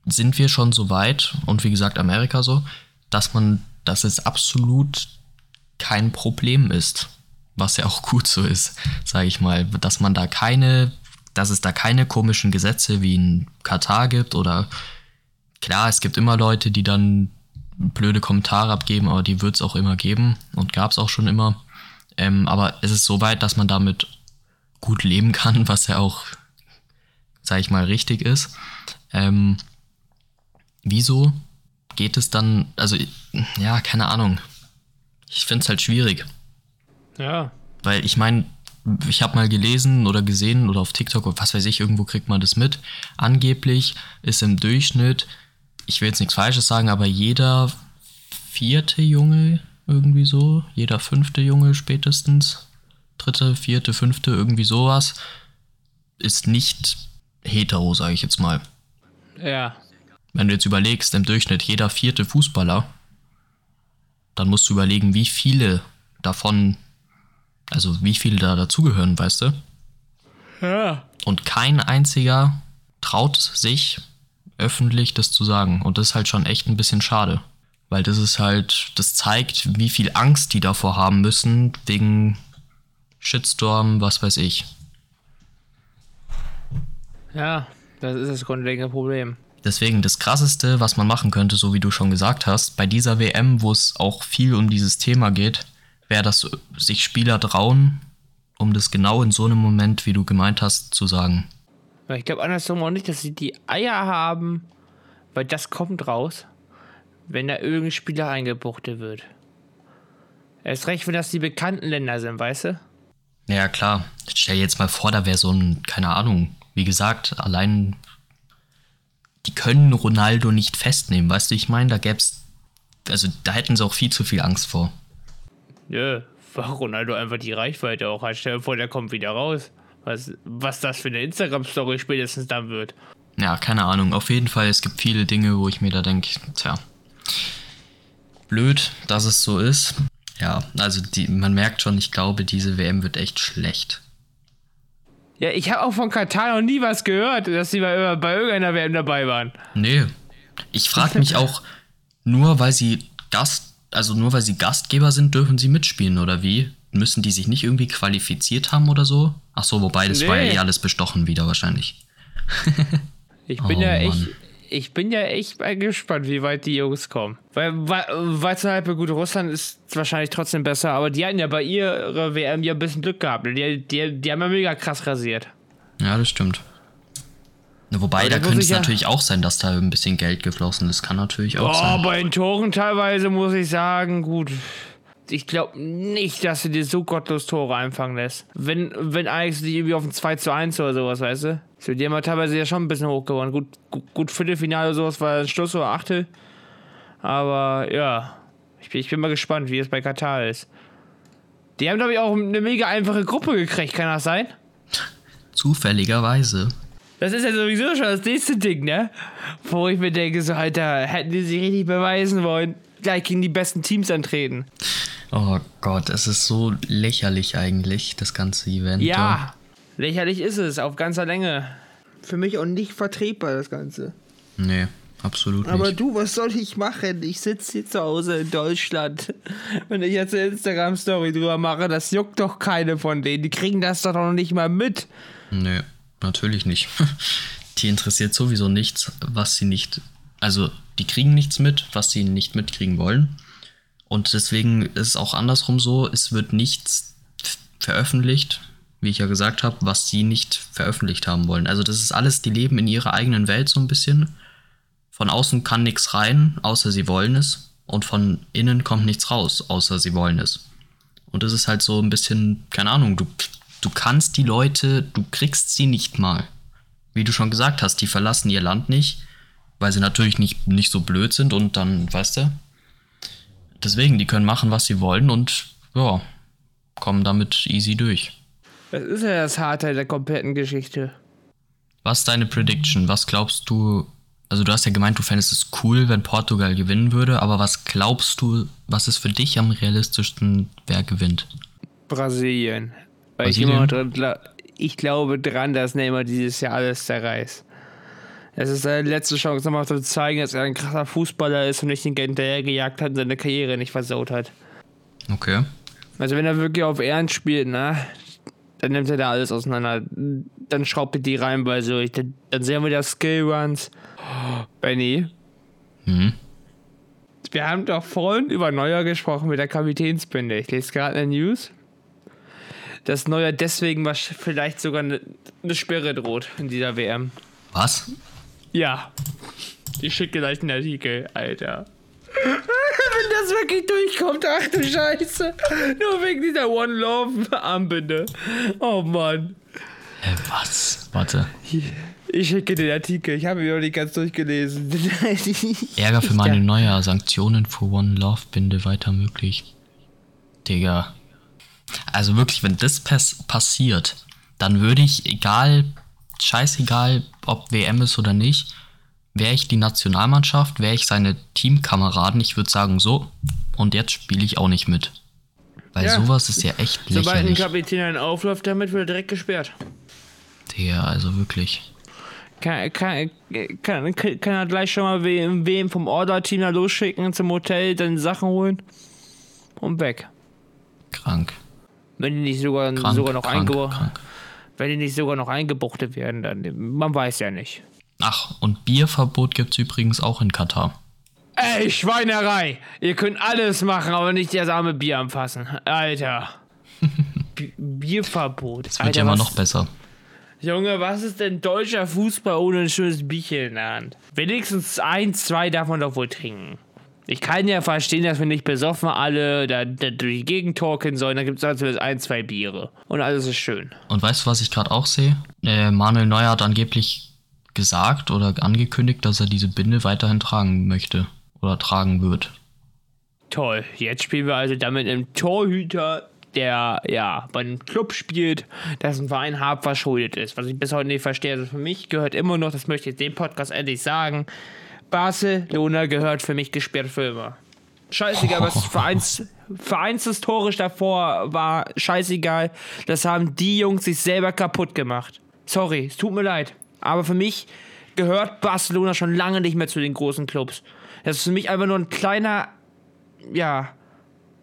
sind wir schon so weit, und wie gesagt Amerika so, dass man, dass es absolut kein Problem ist. Was ja auch gut so ist, sage ich mal, dass man da keine, dass es da keine komischen Gesetze wie in Katar gibt oder klar, es gibt immer Leute, die dann blöde Kommentare abgeben, aber die wird es auch immer geben und gab es auch schon immer. Ähm, aber es ist so weit, dass man damit gut leben kann, was ja auch, sag ich mal, richtig ist. Ähm, wieso geht es dann, also ja, keine Ahnung. Ich finde es halt schwierig, Ja. weil ich meine, ich habe mal gelesen oder gesehen oder auf TikTok oder was weiß ich, irgendwo kriegt man das mit. Angeblich ist im Durchschnitt, ich will jetzt nichts Falsches sagen, aber jeder vierte Junge irgendwie so, jeder fünfte Junge spätestens, dritte, vierte, fünfte, irgendwie sowas, ist nicht hetero, sage ich jetzt mal. Ja. Wenn du jetzt überlegst, im Durchschnitt jeder vierte Fußballer, dann musst du überlegen, wie viele davon, also wie viele da dazugehören, weißt du? Ja. Und kein einziger traut sich öffentlich das zu sagen. Und das ist halt schon echt ein bisschen schade. Weil das ist halt, das zeigt, wie viel Angst die davor haben müssen, wegen Shitstorm, was weiß ich. Ja. Das ist das grundlegende Problem. Deswegen das Krasseste, was man machen könnte, so wie du schon gesagt hast, bei dieser WM, wo es auch viel um dieses Thema geht, wäre, dass sich Spieler trauen, um das genau in so einem Moment, wie du gemeint hast, zu sagen. Ich glaube andersrum auch nicht, dass sie die Eier haben, weil das kommt raus, wenn da irgendein Spieler eingebuchtet wird. Erst recht, wenn das die bekannten Länder sind, weißt du? Ja, klar. Stell dir jetzt mal vor, da wäre so ein, keine Ahnung, wie gesagt, allein, die können Ronaldo nicht festnehmen, weißt du, ich meine, da gäb's, also da hätten sie auch viel zu viel Angst vor. Nö, weil Ronaldo einfach die Reichweite auch hat. Stell dir vor, der kommt wieder raus. Was, was das für eine Instagram-Story spätestens dann wird. Ja, keine Ahnung. Auf jeden Fall, es gibt viele Dinge, wo ich mir da denke, tja, blöd, dass es so ist. Ja, also die, man merkt schon, ich glaube, diese WM wird echt schlecht. Ja, ich habe auch von Katar noch nie was gehört, dass sie bei, bei irgendeiner WM dabei waren. Nee. Ich frage mich auch, nur weil sie Gast, also nur weil sie Gastgeber sind, dürfen sie mitspielen, oder wie? Müssen die sich nicht irgendwie qualifiziert haben oder so? Ach so, wobei, das war ja Nee. eh alles bestochen wieder wahrscheinlich. Ich bin Oh, ja echt. Mann. Ich bin ja echt mal gespannt, wie weit die Jungs kommen. Weil, Beispiel gut, Russland ist wahrscheinlich trotzdem besser, aber die hatten ja bei ihrer WM ja ein bisschen Glück gehabt. Die, die, die haben ja mega krass rasiert. Ja, das stimmt. Wobei, Aber da könnte es ja- natürlich auch sein, dass da ein bisschen Geld geflossen ist. Kann natürlich auch Oh, sein. bei den Toren teilweise muss ich sagen, gut. Ich glaube nicht, dass du dir so gottlos Tore einfangen lässt. Wenn, wenn Alex die irgendwie auf ein 2 zu 1 oder sowas, weißt du? So, die haben ja teilweise ja schon ein bisschen hochgewonnen. Gut, gut, gut Viertelfinale oder sowas war ein Schluss oder Achtel. Aber ja, ich bin, ich bin mal gespannt, wie es bei Katar ist. Die haben, glaube ich, auch eine mega einfache Gruppe gekriegt, kann das sein? Zufälligerweise. Das ist ja sowieso schon das nächste Ding, ne? Wo ich mir denke, so, Alter, hätten die sich richtig beweisen wollen, gleich gegen die besten Teams antreten. Oh Gott, es ist so lächerlich eigentlich, das ganze Event. Ja, lächerlich ist es, auf ganzer Länge. Für mich auch nicht vertretbar, das Ganze. Nee, absolut nicht. Aber du, was soll ich machen? Ich sitze hier zu Hause in Deutschland. Wenn ich jetzt eine Instagram-Story drüber mache, das juckt doch keine von denen. Die kriegen das doch noch nicht mal mit. Nee, natürlich nicht. Die interessiert sowieso nichts, was sie nicht. Also, die kriegen nichts mit, was sie nicht mitkriegen wollen. Und deswegen ist es auch andersrum so, es wird nichts veröffentlicht, wie ich ja gesagt habe, was sie nicht veröffentlicht haben wollen. Also das ist alles, die leben in ihrer eigenen Welt so ein bisschen. Von außen kann nichts rein, außer sie wollen es. Und von innen kommt nichts raus, außer sie wollen es. Und das ist halt so ein bisschen, keine Ahnung, du, du kannst die Leute, du kriegst sie nicht mal. Wie du schon gesagt hast, die verlassen ihr Land nicht, weil sie natürlich nicht, nicht so blöd sind und dann, weißt du, deswegen, die können machen, was sie wollen und ja, kommen damit easy durch. Das ist ja das Harte der kompletten Geschichte. Was ist deine Prediction? Was glaubst du? Also du hast ja gemeint, du fändest es cool, wenn Portugal gewinnen würde, aber was glaubst du, was ist für dich am realistischsten, wer gewinnt? Brasilien. Weil Brasilien? ich immer dran, ich glaube dran, dass Neymar dieses Jahr alles zerreißt. Es ist seine letzte Chance, nochmal zu zeigen, dass er ein krasser Fußballer ist und nicht den hinterher gejagt hat und seine Karriere nicht versaut hat. Okay. Also wenn er wirklich auf Ernst spielt, ne, dann nimmt er da alles auseinander. Dann schraubt er die reihenweise durch. Dann, dann sehen wir da Skill Runs. Oh, Benny. Mhm. Wir haben doch vorhin über Neuer gesprochen mit der Kapitänsbinde. Ich lese gerade eine News. Dass Neuer deswegen was vielleicht sogar eine, eine Sperre droht in dieser WM. Was? Ja. Ich schicke gleich einen Artikel, Alter. Wenn das wirklich durchkommt, ach du Scheiße. Nur wegen dieser One Love Armbinde. Oh Mann. Äh, was? Warte. Ich schicke den Artikel. Ich habe ihn noch nicht ganz durchgelesen. Ärger für meine Neuer. Sanktionen für One Love Binde weiter möglich. Digga. Also wirklich, wenn das pass passiert, dann würde ich, egal, scheißegal, ob WM ist oder nicht, wäre ich die Nationalmannschaft, wäre ich seine Teamkameraden, ich würde sagen, so, und jetzt spiele ich auch nicht mit. Weil Ja. sowas ist ja echt Sobald ein lächerlich. Kapitän einen aufläuft, damit wird er direkt gesperrt. Digga, also wirklich. Kann, kann, kann, kann er gleich schon mal wem, wem vom Order-Team da losschicken zum Hotel, dann Sachen holen und weg. Krank. Wenn die nicht sogar, Krank, sogar noch krank, krank. Wenn die nicht sogar noch eingebuchtet werden, dann man weiß ja nicht. Ach, und Bierverbot gibt's übrigens auch in Katar. Ey, Schweinerei! Ihr könnt alles machen, aber nicht das arme Bier anfassen. Alter. Bierverbot. Es wird Alter, ja immer was- noch besser. Junge, was ist denn deutscher Fußball ohne ein schönes Bierchen in der Hand? Wenigstens ein, zwei darf man doch wohl trinken. Ich kann ja verstehen, dass wir nicht besoffen alle da, da durch die Gegend talken sollen. Da gibt es also ein, zwei Biere. Und alles ist schön. Und weißt du, was ich gerade auch sehe? Äh, Manuel Neuer hat angeblich gesagt oder angekündigt, dass er diese Binde weiterhin tragen möchte oder tragen wird. Toll. Jetzt spielen wir also damit einem Torhüter, der ja bei einem Club spielt, dessen Verein hart verschuldet ist. Was ich bis heute nicht verstehe. Also für mich gehört immer noch, das möchte ich dem Podcast endlich sagen, Barcelona gehört für mich gesperrt für immer. Scheißegal, was Vereins, vereinshistorisch davor war, scheißegal. Das haben die Jungs sich selber kaputt gemacht. Sorry, es tut mir leid. Aber für mich gehört Barcelona schon lange nicht mehr zu den großen Clubs. Das ist für mich einfach nur ein kleiner, ja,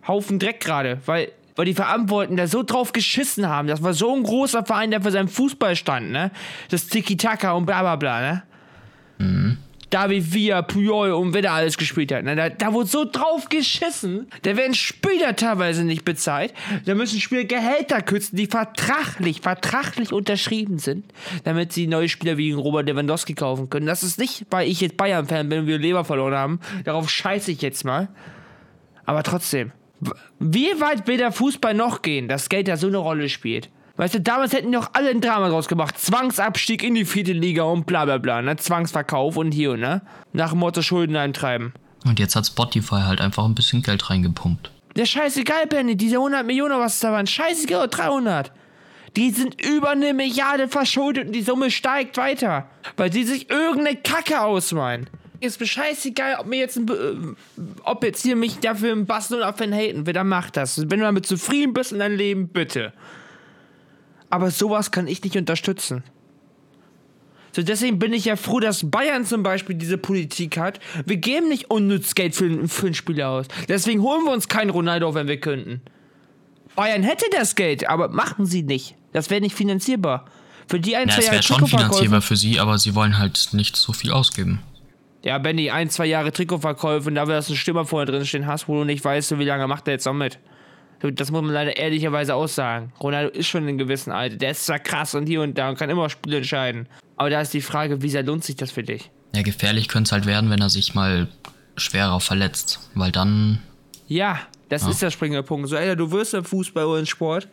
Haufen Dreck gerade, weil, weil die Verantwortlichen da so drauf geschissen haben. Das war so ein großer Verein, der für seinen Fußball stand, ne? Das Tiki-Taka und bla bla bla, ne? David Villa, Puyol und wer da alles gespielt hat. Ne? Da, da wurde so drauf geschissen. Da werden Spieler teilweise nicht bezahlt. Da müssen Spieler Gehälter kürzen, die vertraglich, vertraglich unterschrieben sind, damit sie neue Spieler wie Robert Lewandowski kaufen können. Das ist nicht, weil ich jetzt Bayern-Fan bin und wir Leber verloren haben. Darauf scheiße ich jetzt mal. Aber trotzdem, wie weit will der Fußball noch gehen, dass Geld da so eine Rolle spielt? Weißt du, damals hätten die doch alle ein Drama draus gemacht. Zwangsabstieg in die vierte Liga und bla bla bla, ne? Zwangsverkauf und hier, ne? Nach dem Motto Schulden eintreiben. Und jetzt hat Spotify halt einfach ein bisschen Geld reingepumpt. Der scheißegal, Benny, diese 100 Millionen, was da waren, scheißegal, 300. Die sind über eine Milliarde verschuldet und die Summe steigt weiter, weil die sich irgendeine Kacke ausmalen. Ist mir scheißegal, ob mir jetzt ein, äh, ob jetzt hier mich dafür ein Barcelona-Fan haten will, dann mach das. Wenn du damit zufrieden bist in deinem Leben, bitte. Aber sowas kann ich nicht unterstützen. So, deswegen bin ich ja froh, dass Bayern zum Beispiel diese Politik hat. Wir geben nicht unnütz Geld für, für einen Spieler aus. Deswegen holen wir uns keinen Ronaldo, wenn wir könnten. Bayern hätte das Geld, aber machen sie nicht. Das wäre nicht finanzierbar. Für die ein, Ja, zwei es Jahre wäre schon finanzierbar für sie, aber sie wollen halt nicht so viel ausgeben. Ja, Benny, ein, zwei Jahre Trikotverkäufe und da wird ein Stürmer vorne drin stehen hast, wo du nicht weißt, wie lange macht er jetzt noch mit. Das muss man leider ehrlicherweise aussagen. Ronaldo ist schon in einem gewissen Alter. Der ist zwar krass und hier und da und kann immer Spiele entscheiden. Aber da ist die Frage, wie sehr lohnt sich das für dich? Ja, gefährlich könnte es halt werden, wenn er sich mal schwerer verletzt. Weil dann, Ja, das ist der springende Punkt. So älter du wirst im Fußball oder im Sport,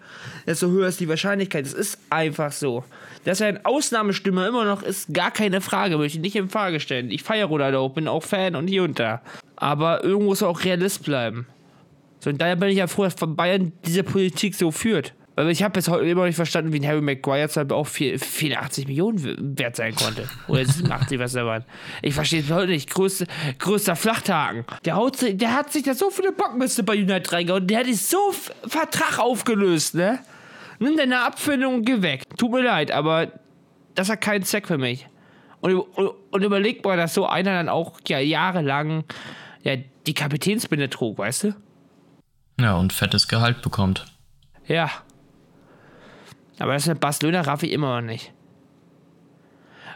desto höher ist die Wahrscheinlichkeit. Es ist einfach so. Dass er ein Ausnahmestürmer immer noch ist, gar keine Frage. Möchte ich nicht in Frage stellen. Ich feiere Ronaldo, bin auch Fan und hier und da. Aber irgendwo muss er auch Realist bleiben. So, und daher bin ich ja froh, dass Bayern diese Politik so führt. Weil ich habe bis heute immer noch nicht verstanden, wie ein Harry Maguire zum Beispiel auch vier- 84 Millionen wert sein konnte. Oder 87, was da waren. Ich verstehe es heute nicht. Größte, größter Flachthaken. Der, haut, der hat sich da so viele Bockmiste bei United reingehauen. Der hat sich so Vertrag aufgelöst, ne? Nimm deine Abfindung und geh weg. Tut mir leid, aber das hat keinen Zweck für mich. Und, und, und überleg mal, dass so einer dann auch ja, jahrelang ja, die Kapitänsbinde trug, weißt du? Ja, und fettes Gehalt bekommt. Ja. Aber das mit Barcelona raff ich immer noch nicht.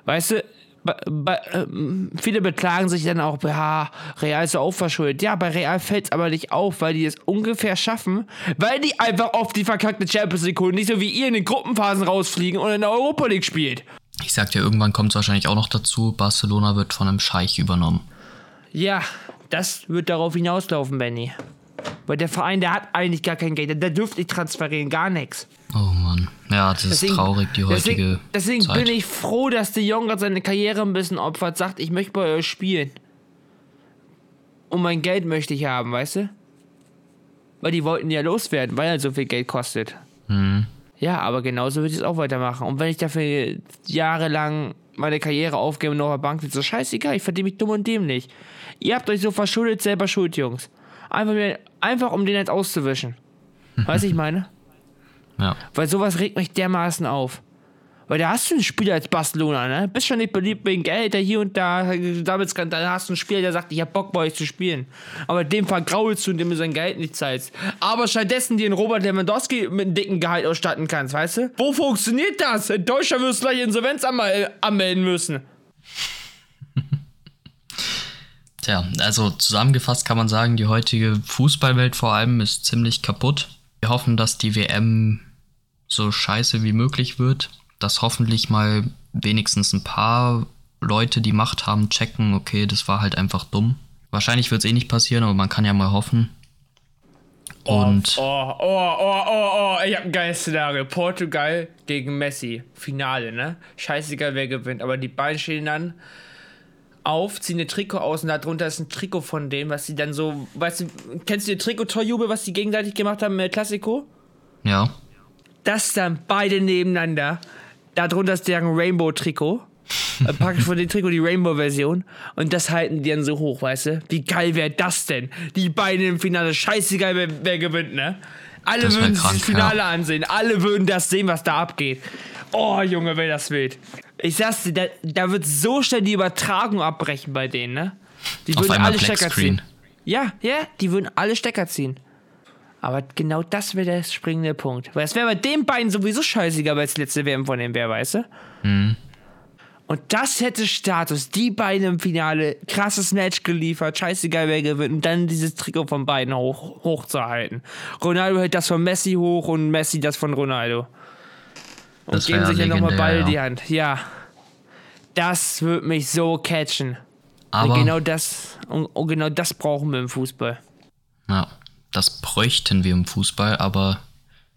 Weißt du, ähm, viele beklagen sich dann auch, ja, Real ist so auch verschuldet. Ja, bei Real fällt es aber nicht auf, weil die es ungefähr schaffen, weil die einfach oft die verkackte Champions League holen, nicht so wie ihr in den Gruppenphasen rausfliegen und in der Europa League spielt. Ich sag dir, irgendwann kommt es wahrscheinlich auch noch dazu, Barcelona wird von einem Scheich übernommen. Ja, das wird darauf hinauslaufen, Benny. Weil der Verein, der hat eigentlich gar kein Geld, der dürfte nicht transferieren, gar nichts. Oh Mann. Ja, das ist traurig, die heutige deswegen, deswegen Zeit. bin ich froh, dass De Jong gerade seine Karriere ein bisschen opfert, sagt, ich möchte bei euch spielen. Und mein Geld möchte ich haben, weißt du? Weil die wollten ja loswerden, weil er so viel Geld kostet. Hm. Ja, aber genauso würde ich es auch weitermachen. Und wenn ich dafür jahrelang meine Karriere aufgebe und noch auf der Bank sitze, scheißegal, ich verdiene mich dumm und dämlich. Ihr habt euch so verschuldet, selber schuld, Jungs. Einfach, einfach um den jetzt auszuwischen. Weißt du, ich meine? Ja. Weil sowas regt mich dermaßen auf. Weil da hast du einen Spieler als Barcelona, ne? Bist schon nicht beliebt wegen Geld, der hier und da, damit kann, hast du einen Spieler, der sagt, ich hab Bock bei euch zu spielen. Aber dem vergraulst du, indem du sein Gehalt nicht zahlst. Aber stattdessen dir einen Robert Lewandowski mit einem dicken Gehalt ausstatten kannst, weißt du? Wo funktioniert das? In Deutschland wirst du gleich Insolvenz anmel- anmelden müssen. Tja, also zusammengefasst kann man sagen, die heutige Fußballwelt vor allem ist ziemlich kaputt. Wir hoffen, dass die WM so scheiße wie möglich wird, dass hoffentlich mal wenigstens ein paar Leute, die Macht haben, checken, okay, das war halt einfach dumm. Wahrscheinlich wird es eh nicht passieren, aber man kann ja mal hoffen. Und Oh, oh, oh, oh, oh, ich hab ein geiles Szenario. Portugal gegen Messi. Finale, ne? Scheißegal, wer gewinnt. Aber die beiden stehen dann auf, ziehen ihr Trikot aus und darunter ist ein Trikot von denen, was sie dann so, weißt du, kennst du die Trikot-Torjubel, was die gegenseitig gemacht haben mit Klassiko? ja, Das dann beide nebeneinander. Darunter ist deren Rainbow-Trikot. Äh, Praktisch von dem Trikot die Rainbow-Version. Und das halten die dann so hoch, weißt du? Wie geil wäre das denn? Die beiden im Finale. Scheißegal, wer, wer gewinnt, ne? Alle Das würden sich das Finale ansehen. Alle würden das sehen, was da abgeht. Oh, Junge, wäre das wild. Ich sag's dir, da, da wird so schnell die Übertragung abbrechen bei denen, ne? Die würden alle Stecker ziehen. Ja, ja, die würden alle Stecker ziehen. Aber genau das wäre der springende Punkt. Weil es wäre bei den beiden sowieso scheißegal, weil es letzte WM von dem wäre, weißt du? Und das hätte Status. Die beiden im Finale, krasses Match geliefert, scheißegal wer gewinnt. Und dann dieses Trikot von beiden hoch, hochzuhalten. Ronaldo hält das von Messi hoch und Messi das von Ronaldo. Und Das geben sich dann nochmal beide ja. die Hand. Ja. Das wird mich so catchen. aber genau das, und, genau das brauchen wir im Fußball. ja, das bräuchten wir im Fußball, aber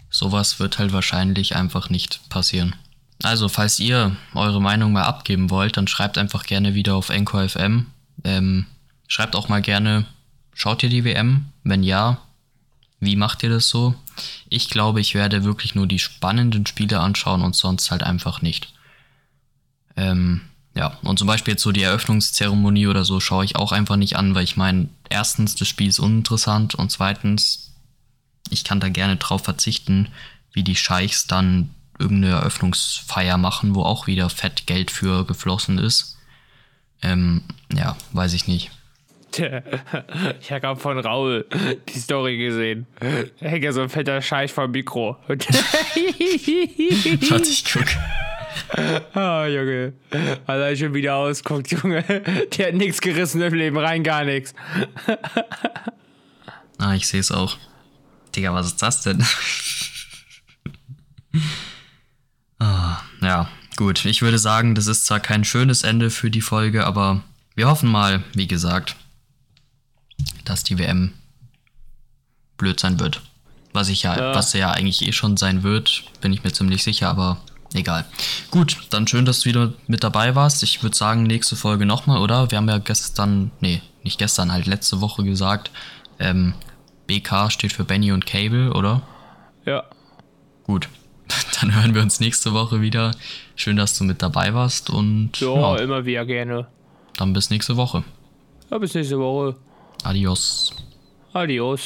sowas wird halt wahrscheinlich einfach nicht passieren. Also, falls ihr eure Meinung mal abgeben wollt, dann schreibt einfach gerne wieder auf Anchor FM. Ähm, schreibt auch mal gerne, schaut ihr die WM? Wenn ja, Wie macht ihr das so? Ich glaube, ich werde wirklich nur die spannenden Spiele anschauen und sonst halt einfach nicht. Ähm, ja, und zum Beispiel jetzt so die Eröffnungszeremonie oder so schaue ich auch einfach nicht an, weil ich meine, erstens, das Spiel ist uninteressant und zweitens, ich kann da gerne drauf verzichten, wie die Scheichs dann irgendeine Eröffnungsfeier machen, wo auch wieder fett Geld für geflossen ist. Ähm, ja, weiß ich nicht. Ich habe von Raul die Story gesehen. Da hängt ja so ein fetter Scheich vom Mikro. Warte, ich guck. Oh, Junge. Weil er schon wieder ausguckt, Junge. Der hat nichts gerissen im Leben, rein gar nichts. Ah, ich sehe es auch. Digga, was ist das denn? ah, ja, gut. Ich würde sagen, das ist zwar kein schönes Ende für die Folge, aber wir hoffen mal, wie gesagt, dass die WM blöd sein wird. Was ich ja, ja. was ja eigentlich eh schon sein wird, bin ich mir ziemlich sicher, aber egal. Gut, dann schön, dass du wieder mit dabei warst. Ich würde sagen, nächste Folge nochmal, oder? Wir haben ja gestern, nee, nicht gestern, halt letzte Woche gesagt, ähm, BK steht für Benny und Cable, oder? Ja. Gut. Dann hören wir uns nächste Woche wieder. Schön, dass du mit dabei warst und. Ja, ja. immer wieder gerne. Dann bis nächste Woche. Ja, bis nächste Woche. アディオス。アディオス。